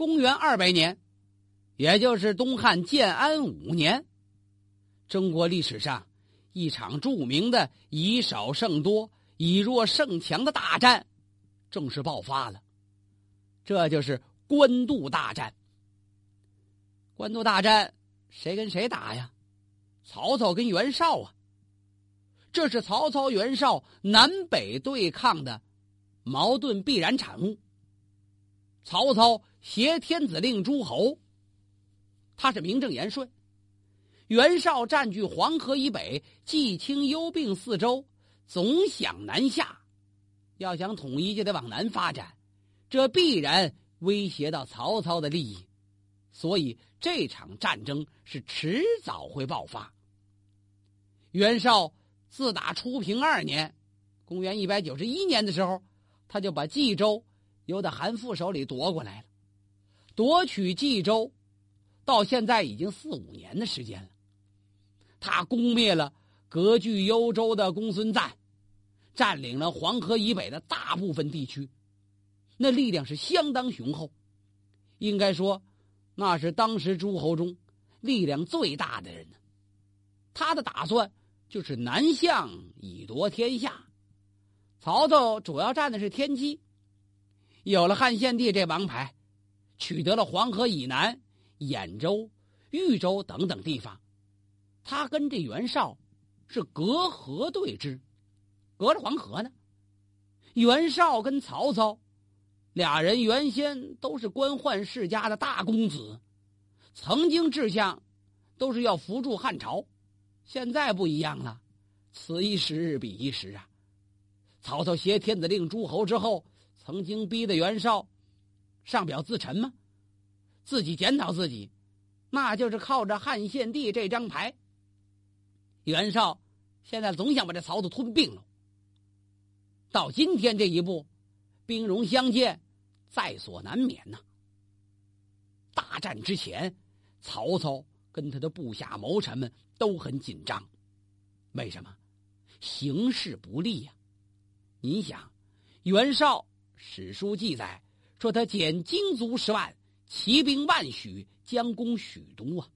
公元二百年，也就是东汉建安五年，中国历史上一场著名的以少胜多、以弱胜强的大战正式爆发了。这就是官渡大战。官渡大战谁跟谁打呀？曹操跟袁绍啊。这是曹操、袁绍南北对抗的矛盾必然产物。曹操。挟天子令诸侯，他是名正言顺；袁绍占据黄河以北，冀青幽并四周，总想南下。要想统一，就得往南发展，这必然威胁到曹操的利益，所以这场战争是迟早会爆发。袁绍自打初平二年（公元一百九十一年）的时候，他就把冀州由的韩馥手里夺过来了。夺取冀州，到现在已经四五年的时间了。他攻灭了割据幽州的公孙瓒，占领了黄河以北的大部分地区，那力量是相当雄厚。应该说，那是当时诸侯中力量最大的人呢。他的打算就是南向以夺天下。曹操主要占的是天机，有了汉献帝这王牌。取得了黄河以南兖州、豫州等等地方，他跟这袁绍是隔河对峙，隔着黄河呢。袁绍跟曹操俩人原先都是官宦世家的大公子，曾经志向都是要扶助汉朝，现在不一样了，此一时彼一时啊。曹操挟天子令诸侯之后，曾经逼得袁绍。上表自陈吗？自己检讨自己，那就是靠着汉献帝这张牌。袁绍现在总想把这曹操吞并了。到今天这一步，兵戎相见，在所难免呐。大战之前，曹操跟他的部下谋臣们都很紧张，为什么？形势不利呀。你想，袁绍史书记载。说他减精卒十万，骑兵万许，将攻许都啊。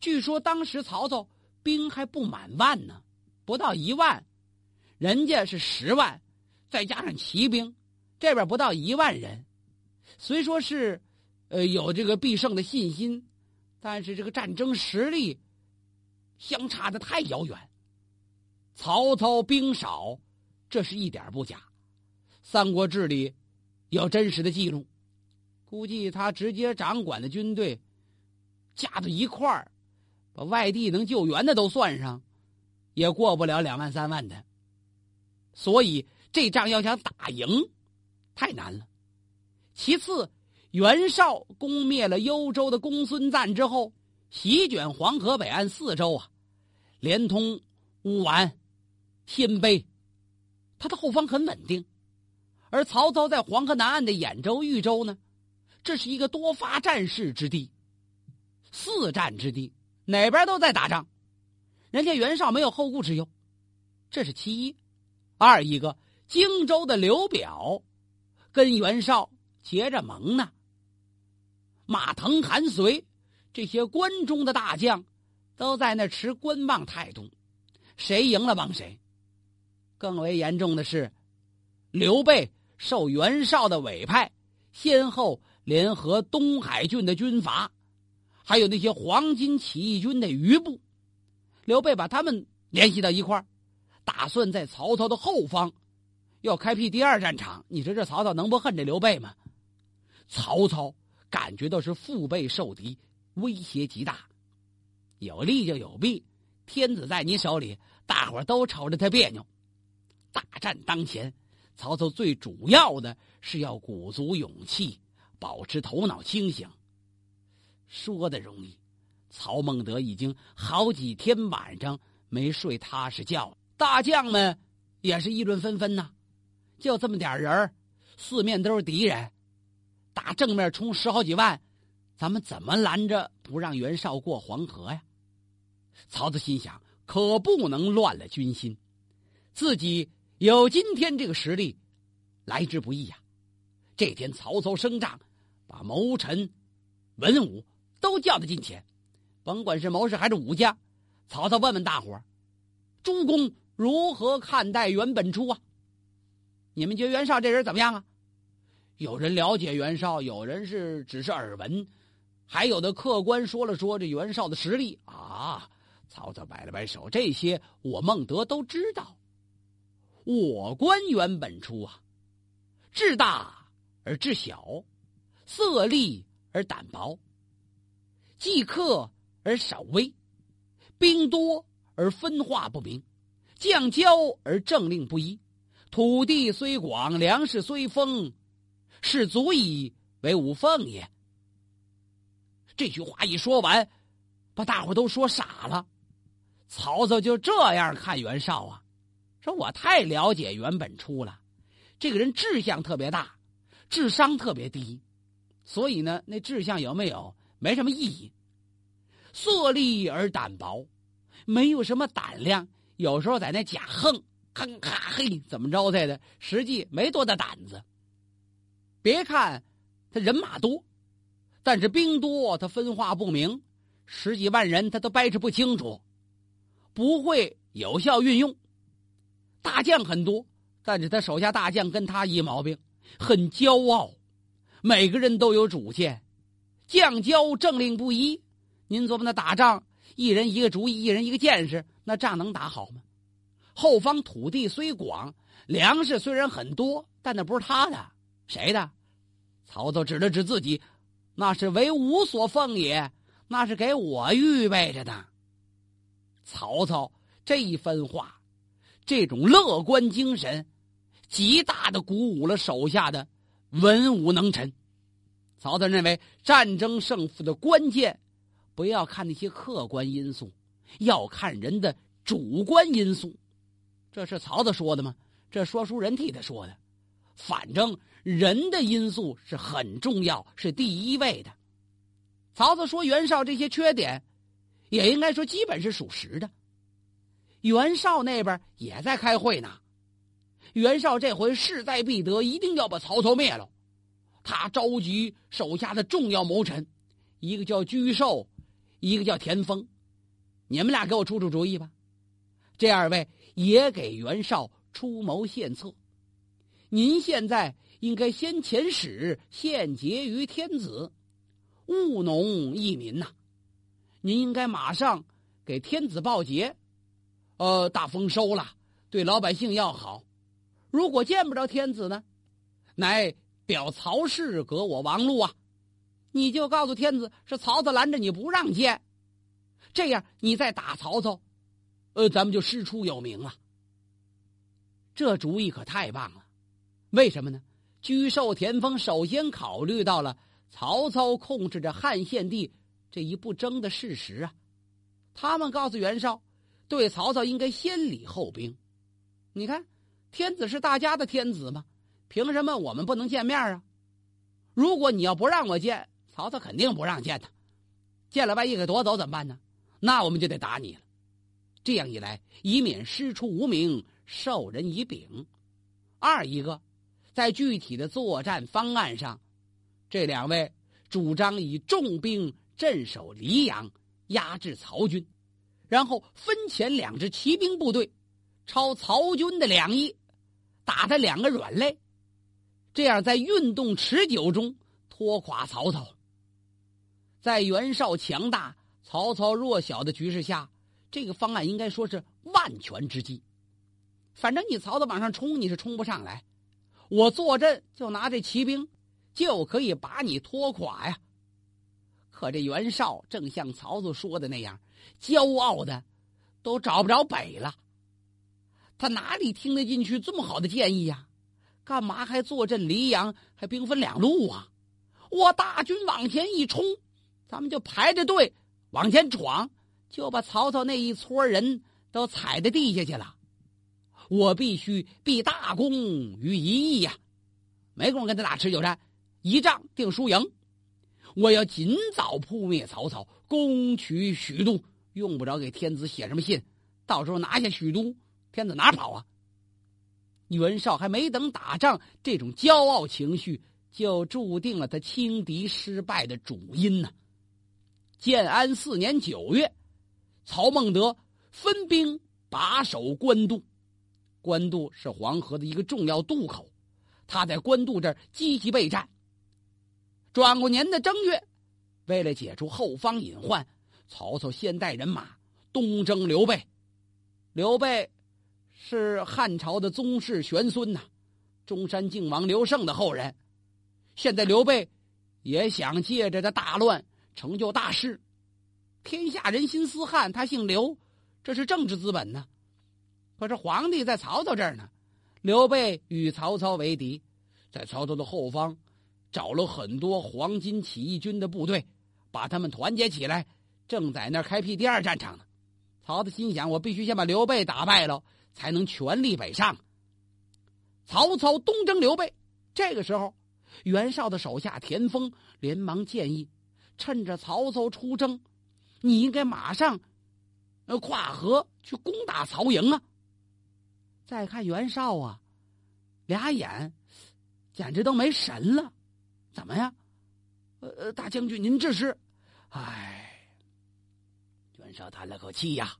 据说当时曹操兵还不满万呢，不到一万，人家是十万，再加上骑兵，这边不到一万人。虽说是，呃，有这个必胜的信心，但是这个战争实力相差的太遥远。曹操兵少，这是一点不假，《三国志》里。有真实的记录，估计他直接掌管的军队加到一块儿，把外地能救援的都算上，也过不了两万三万的。所以这仗要想打赢，太难了。其次，袁绍攻灭了幽州的公孙瓒之后，席卷黄河北岸四州啊，连通乌丸、鲜卑，他的后方很稳定。而曹操在黄河南岸的兖州、豫州呢，这是一个多发战事之地，四战之地，哪边都在打仗，人家袁绍没有后顾之忧，这是其一。二一个，荆州的刘表跟袁绍结着盟呢。马腾、韩遂这些关中的大将都在那持观望态度，谁赢了帮谁。更为严重的是，刘备。受袁绍的委派，先后联合东海郡的军阀，还有那些黄巾起义军的余部，刘备把他们联系到一块儿，打算在曹操的后方要开辟第二战场。你说这曹操能不恨这刘备吗？曹操感觉到是腹背受敌，威胁极大，有利就有弊，天子在你手里，大伙都瞅着他别扭。大战当前。曹操最主要的是要鼓足勇气，保持头脑清醒。说的容易，曹孟德已经好几天晚上没睡踏实觉，大将们也是议论纷纷呐。就这么点人四面都是敌人，打正面冲十好几万，咱们怎么拦着不让袁绍过黄河呀？曹操心想，可不能乱了军心，自己。有今天这个实力，来之不易呀！这天曹操升帐，把谋臣、文武都叫到近前，甭管是谋士还是武将，曹操问问大伙儿：诸公如何看待袁本初啊？你们觉得袁绍这人怎么样啊？有人了解袁绍，有人是只是耳闻，还有的客观说了说这袁绍的实力啊。曹操摆了摆手，这些我孟德都知道。我观袁本初啊，志大而志小，色厉而胆薄，计克而少威，兵多而分化不明，将骄而政令不一。土地虽广，粮食虽丰，是足以为吾奉也。这句话一说完，把大伙都说傻了。曹操就这样看袁绍啊，说我太了解袁本初了，这个人志向特别大，智商特别低，所以呢，那志向有没有没什么意义。色厉而胆薄，没有什么胆量，有时候在那假横。哼哈嘿，怎么着在的？实际没多大胆子。别看他人马多，但是兵多，他分化不明，十几万人他都掰扯不清楚，不会有效运用。大将很多，但是他手下大将跟他一毛病，很骄傲，每个人都有主见，将骄政令不一。您琢磨那打仗，一人一个主意，一人一个见识，那仗能打好吗？后方土地虽广，粮食虽然很多，但那不是他的，谁的？曹操指了指自己，那是为吾所奉也，那是给我预备着的。曹操这一番话，这种乐观精神，极大的鼓舞了手下的文武能臣。曹操认为，战争胜负的关键，不要看那些客观因素，要看人的主观因素。这是曹操说的吗？这说书人替他说的。反正人的因素是很重要，是第一位的。曹操说袁绍这些缺点，也应该说基本是属实的。袁绍那边也在开会呢。袁绍这回势在必得，一定要把曹操灭了。他召集手下的重要谋臣，一个叫沮授，一个叫田丰，你们俩给我出出主意吧。这二位。也给袁绍出谋献策。您现在应该先遣使献捷于天子，务农益民呐。您应该马上给天子报捷，呃，大丰收了，对老百姓要好。如果见不着天子呢，乃表曹氏革我王路啊，你就告诉天子是曹操拦着你不让见，这样你再打曹操。呃，咱们就师出有名了。这主意可太棒了，为什么呢？沮授、田丰首先考虑到了曹操控制着汉献帝这一不争的事实啊。他们告诉袁绍，对曹操应该先礼后兵。你看，天子是大家的天子嘛，凭什么我们不能见面啊？如果你要不让我见，曹操肯定不让见他。见了，万一给夺走怎么办呢？那我们就得打你了。这样一来，以免师出无名，授人以柄；二一个，在具体的作战方案上，这两位主张以重兵镇守黎阳，压制曹军，然后分遣两支骑兵部队，抄曹军的两翼，打他两个软肋，这样在运动持久中拖垮曹操。在袁绍强大、曹操弱小的局势下。这个方案应该说是万全之计。反正你曹操往上冲，你是冲不上来。我坐镇就拿这骑兵，就可以把你拖垮呀。可这袁绍正像曹操说的那样，骄傲的都找不着北了。他哪里听得进去这么好的建议呀？干嘛还坐镇黎阳，还兵分两路啊？我大军往前一冲，咱们就排着队往前闯。就把曹操那一撮人都踩在地下去了，我必须立大功于一役呀！没工夫跟他打持久战，一仗定输赢。我要尽早扑灭曹操，攻取许都，用不着给天子写什么信。到时候拿下许都，天子哪跑啊？袁绍还没等打仗，这种骄傲情绪就注定了他轻敌失败的主因呢。建安四年九月，曹孟德分兵把守官渡。官渡是黄河的一个重要渡口，他在官渡这儿积极备战。转过年的正月，为了解除后方隐患，曹操先带人马东征刘备。刘备是汉朝的宗室玄孙呐，中山靖王刘胜的后人。现在刘备也想借着这大乱成就大事，天下人心思汉，他姓刘，这是政治资本呢。可是皇帝在曹操这儿呢，刘备与曹操为敌，在曹操的后方找了很多黄巾起义军的部队，把他们团结起来，正在那儿开辟第二战场呢。曹操心想：我必须先把刘备打败了，才能全力北上。曹操东征刘备，这个时候，袁绍的手下田丰连忙建议：趁着曹操出征，你应该马上呃跨河去攻打曹营啊。再看袁绍啊，俩眼简直都没神了。怎么呀？呃，大将军您这是？唉，袁绍叹了口气呀。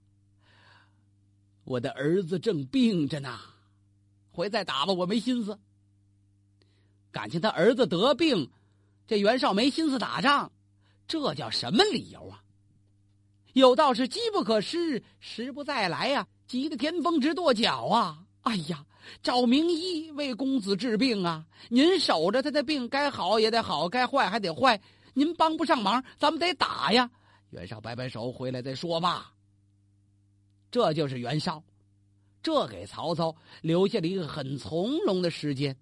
我的儿子正病着呢，回再打吧，我没心思。感情他儿子得病，这袁绍没心思打仗，这叫什么理由啊？有道是机不可失，时不再来呀。急得田丰直跺脚啊！哎呀，找名医为公子治病啊！您守着他的病，该好也得好，该坏还得坏。您帮不上忙，咱们得打呀！袁绍摆摆手，回来再说吧。这就是袁绍，这给曹操留下了一个很从容的时间。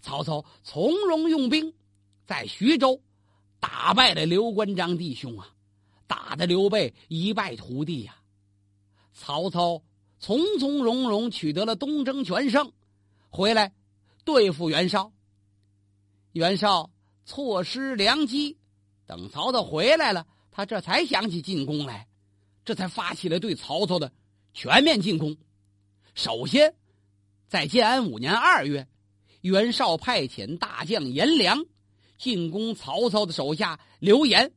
曹操从容用兵，在徐州打败了刘关张弟兄啊，打得刘备一败涂地呀。曹操从从容容取得了东征全胜，回来对付袁绍。袁绍错失良机，等曹操回来了，他这才想起进攻来，这才发起了对曹操的全面进攻。首先，在建安五年二月，袁绍派遣大将颜良进攻曹操的手下刘延。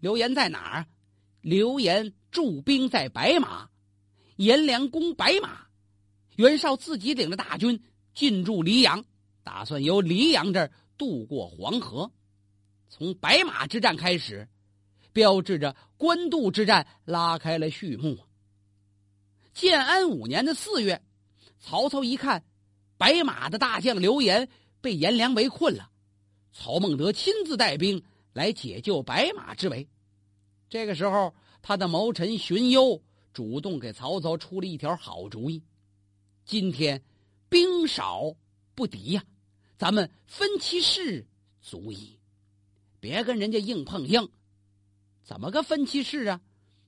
刘延在哪儿？刘延驻兵在白马。颜良攻白马，袁绍自己领着大军进驻黎阳，打算由黎阳这儿渡过黄河。从白马之战开始，标志着官渡之战拉开了序幕。建安五年的四月，曹操一看白马的大将刘延被颜良围困了，曹孟德亲自带兵来解救白马之围。这个时候，他的谋臣荀攸。主动给曹操出了一条好主意，今天兵少不敌呀，咱们分其势足矣，别跟人家硬碰硬。怎么个分其势啊？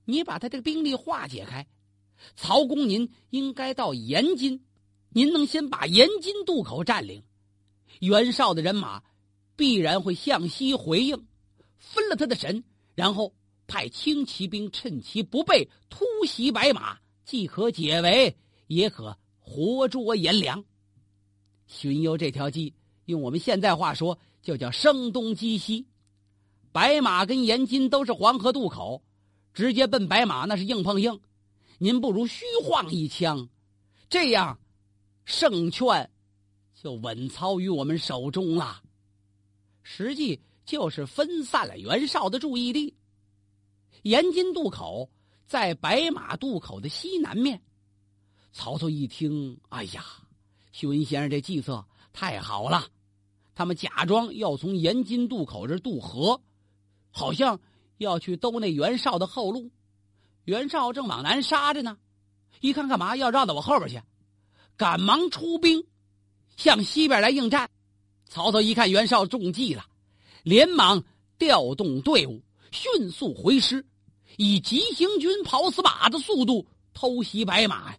你把他这个兵力化解开，曹公您应该到延津，您能先把延津渡口占领，袁绍的人马必然会向西回应，分了他的神，然后。派轻骑兵趁其不备突袭白马，既可解围，也可活捉颜良。荀攸这条计，用我们现在话说，就叫声东击西。白马跟延津都是黄河渡口，直接奔白马那是硬碰硬。您不如虚晃一枪，这样胜券就稳操于我们手中了。实际就是分散了袁绍的注意力。延津渡口在白马渡口的西南面。曹操一听，哎呀，荀先生这计策太好了！他们假装要从延津渡口这渡河，好像要去兜那袁绍的后路。袁绍正往南杀着呢，一看干嘛要绕到我后边去？赶忙出兵向西边来应战。曹操一看袁绍中计了，连忙调动队伍，迅速回师。以急行军、跑死马的速度偷袭白马，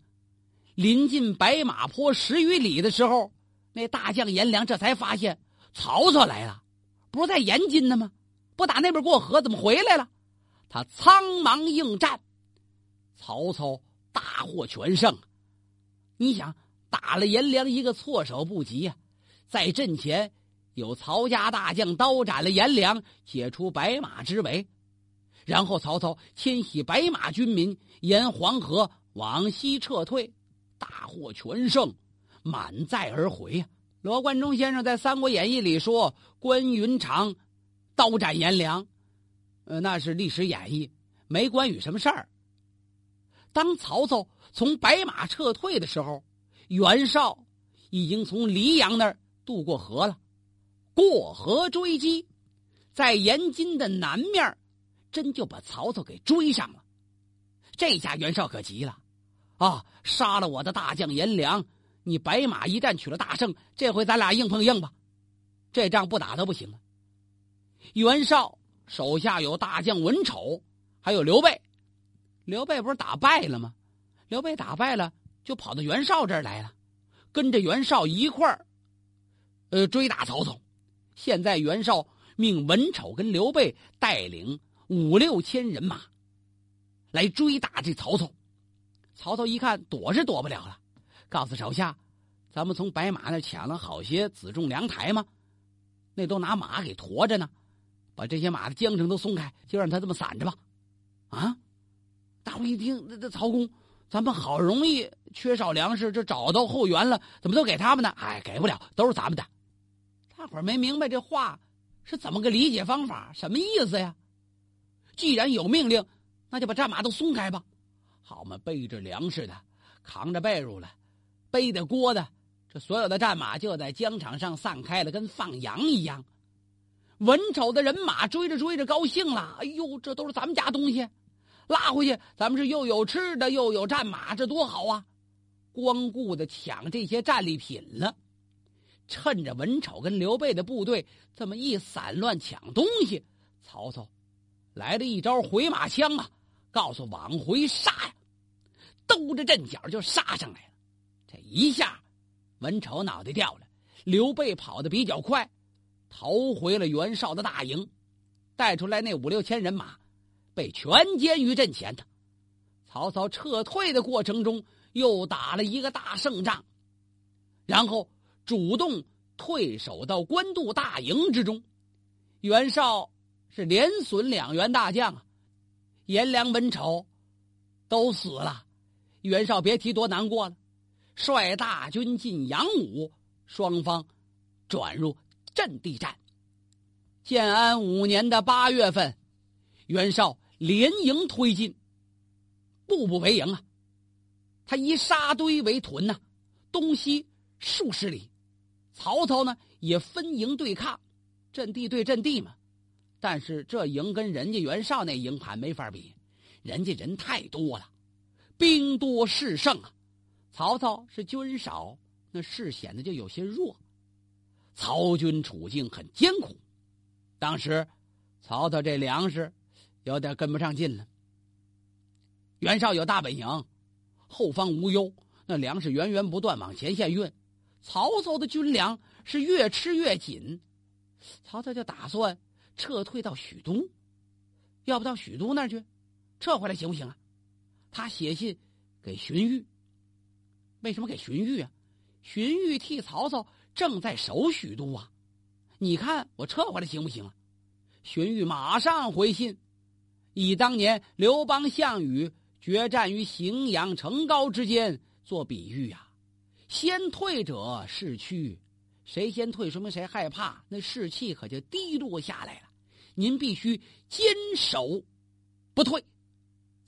临近白马坡十余里的时候，那大将颜良这才发现曹操来了，不是在延津呢吗？不打那边过河，怎么回来了？他苍忙应战，曹操大获全胜。你想，打了颜良一个措手不及呀，在阵前有曹家大将刀斩了颜良，解除白马之围。然后曹操迁徙白马军民，沿黄河往西撤退，大获全胜，满载而回呀。罗贯中先生在《三国演义》里说：“关云长刀斩颜良，呃，那是历史演绎，没关羽什么事儿。”当曹操从白马撤退的时候，袁绍已经从黎阳那儿渡过河了，过河追击，在延津的南面。真就把曹操给追上了，这下袁绍可急了，啊！杀了我的大将颜良，你白马一战取了大胜，这回咱俩硬碰硬吧，这仗不打都不行了。袁绍手下有大将文丑，还有刘备，刘备不是打败了吗？刘备打败了，就跑到袁绍这儿来了，跟着袁绍一块儿，呃，追打曹操。现在袁绍命文丑跟刘备带领。五六千人马来追打这曹操，曹操一看躲是躲不了了，告诉手下：“咱们从白马那抢了好些辎重粮台吗？那都拿马给驮着呢，把这些马的缰绳都松开，就让他这么散着吧。”啊！大伙一听，这这曹公，咱们好容易缺少粮食，这找到后援了，怎么都给他们呢？哎，给不了，都是咱们的。大伙没明白这话是怎么个理解方法，什么意思呀？既然有命令，那就把战马都松开吧。好嘛，背着粮食的，扛着被褥的，背的锅的，这所有的战马就在疆场上散开了，跟放羊一样。文丑的人马追着追着高兴了，哎呦，这都是咱们家东西，拉回去，咱们是又有吃的又有战马，这多好啊！光顾着抢这些战利品了，趁着文丑跟刘备的部队这么一散乱抢东西，曹操。来了一招回马枪啊！告诉往回杀呀，兜着阵脚就杀上来了。这一下，文丑脑袋掉了。刘备跑得比较快，逃回了袁绍的大营，带出来那五六千人马，被全歼于阵前的。曹操撤退的过程中，又打了一个大胜仗，然后主动退守到官渡大营之中。袁绍。是连损两员大将啊，颜良、文丑都死了，袁绍别提多难过了。率大军进阳武，双方转入阵地战。建安五年的八月份，袁绍连营推进，步步为营啊。他以沙堆为屯呐，东西数十里。曹操呢也分营对抗，阵地对阵地嘛。但是这营跟人家袁绍那营盘没法比，人家人太多了，兵多势盛啊。曹操是军少，那势显得就有些弱。曹军处境很艰苦，当时曹操这粮食有点跟不上劲了。袁绍有大本营，后方无忧，那粮食源源不断往前线运。曹操的军粮是越吃越紧，曹操就打算。撤退到许都，要不到许都那儿去，撤回来行不行啊？他写信给荀彧，为什么给荀彧啊？荀彧替曹操正在守许都啊，你看我撤回来行不行啊？荀彧马上回信，以当年刘邦、项羽决战于荥阳城高之间做比喻呀，先退者士趋。谁先退，说明谁害怕，那士气可就低落下来了。您必须坚守不退。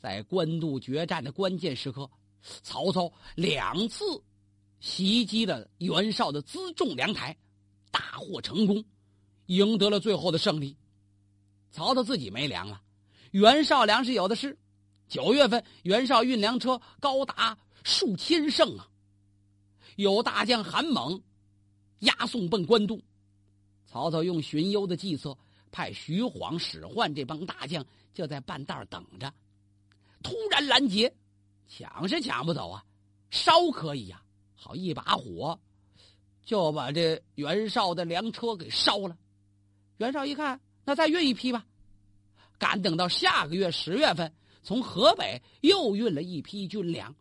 在官渡决战的关键时刻，曹操两次袭击了袁绍的辎重粮台，大获成功，赢得了最后的胜利。曹操自己没粮了，袁绍粮食有的是。九月份，袁绍运粮车高达数千乘啊，有大将韩猛。押送奔官渡，曹操用荀攸的计策，派徐晃、史涣这帮大将就在半道等着。突然拦截，抢是抢不走啊，烧可以呀。好一把火，就把这袁绍的粮车给烧了。袁绍一看，那再运一批吧。赶等到下个月十月份，从河北又运了一批军粮，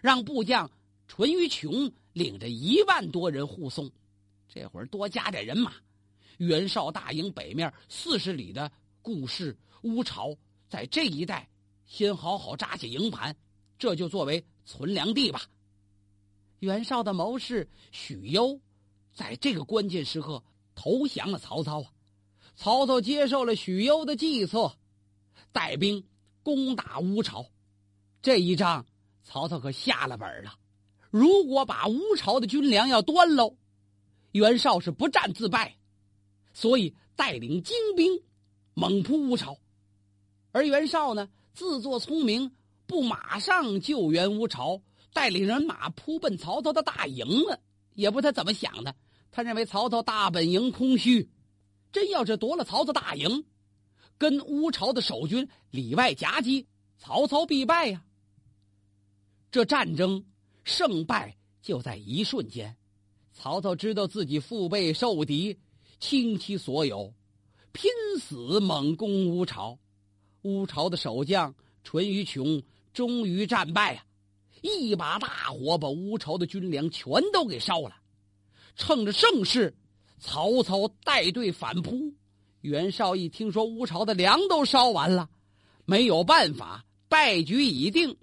让部将淳于琼。领着一万多人护送，这会儿多加点人马，袁绍大营北面四十里的顾氏、乌巢，在这一带先好好扎下营盘，这就作为存粮地吧。袁绍的谋士许攸，在这个关键时刻投降了曹操啊！曹操接受了许攸的计策，带兵攻打乌巢。这一仗，曹操可下了本了。如果把乌巢的军粮要端喽，袁绍是不战自败，所以带领精兵猛扑乌巢。而袁绍呢，自作聪明，不马上救援乌巢。带领人马扑奔曹操的大营了，也不知他怎么想的。他认为曹操大本营空虚，真要是夺了曹操大营，跟乌巢的守军里外夹击，曹操必败呀。这战争胜败就在一瞬间。曹操知道自己腹背受敌，倾其所有，拼死猛攻乌巢。乌巢的守将淳于琼终于战败啊。一把大火把乌巢的军粮全都给烧了，趁着盛世，曹操带队反扑。袁绍一听说乌巢的粮都烧完了，没有办法，败局已定，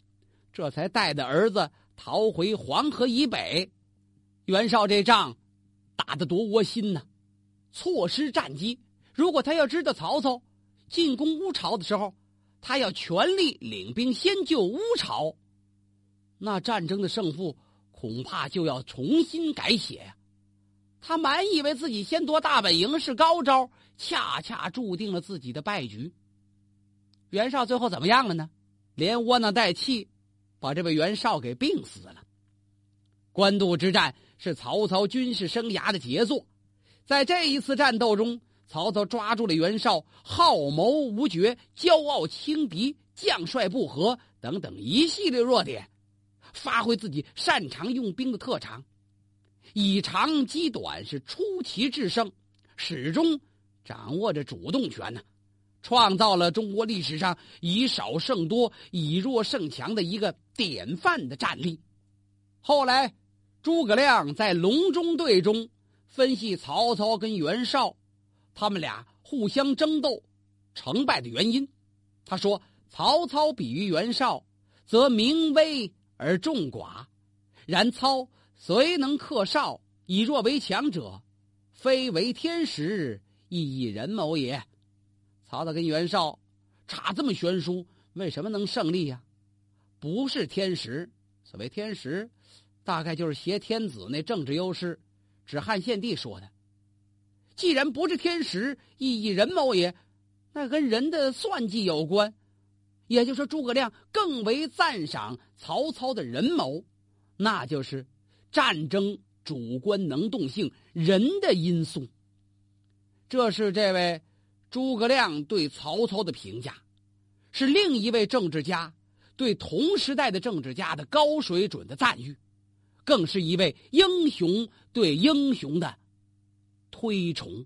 这才带着儿子逃回黄河以北。袁绍这仗打得多窝心呐，错失战机。如果他要知道曹操进攻乌巢的时候，他要全力领兵先救乌巢。那战争的胜负恐怕就要重新改写呀！他满以为自己先夺大本营是高招，恰恰注定了自己的败局。袁绍最后怎么样了呢？连窝囊带气，把这位袁绍给病死了。官渡之战是曹操军事生涯的杰作，在这一次战斗中，曹操抓住了袁绍好谋无决、骄傲轻敌、将帅不和等等一系列弱点。发挥自己擅长用兵的特长，以长击短，是出奇制胜，始终掌握着主动权呢，创造了中国历史上以少胜多、以弱胜强的一个典范的战例。后来，诸葛亮在隆中对中分析曹操跟袁绍，他们俩互相争斗，成败的原因。他说：“曹操比于袁绍，则名威。”而众寡，然操虽能克绍，以弱为强者，非为天时，亦以人谋也。曹操跟袁绍差这么悬殊，为什么能胜利呀？不是天时，所谓天时，大概就是挟天子那政治优势，指汉献帝说的。既然不是天时，亦以人谋也，那跟人的算计有关。也就是说，诸葛亮更为赞赏曹操的人谋，那就是战争主观能动性人的因素。这是这位诸葛亮对曹操的评价，是另一位政治家对同时代的政治家的高水准的赞誉，更是一位英雄对英雄的推崇。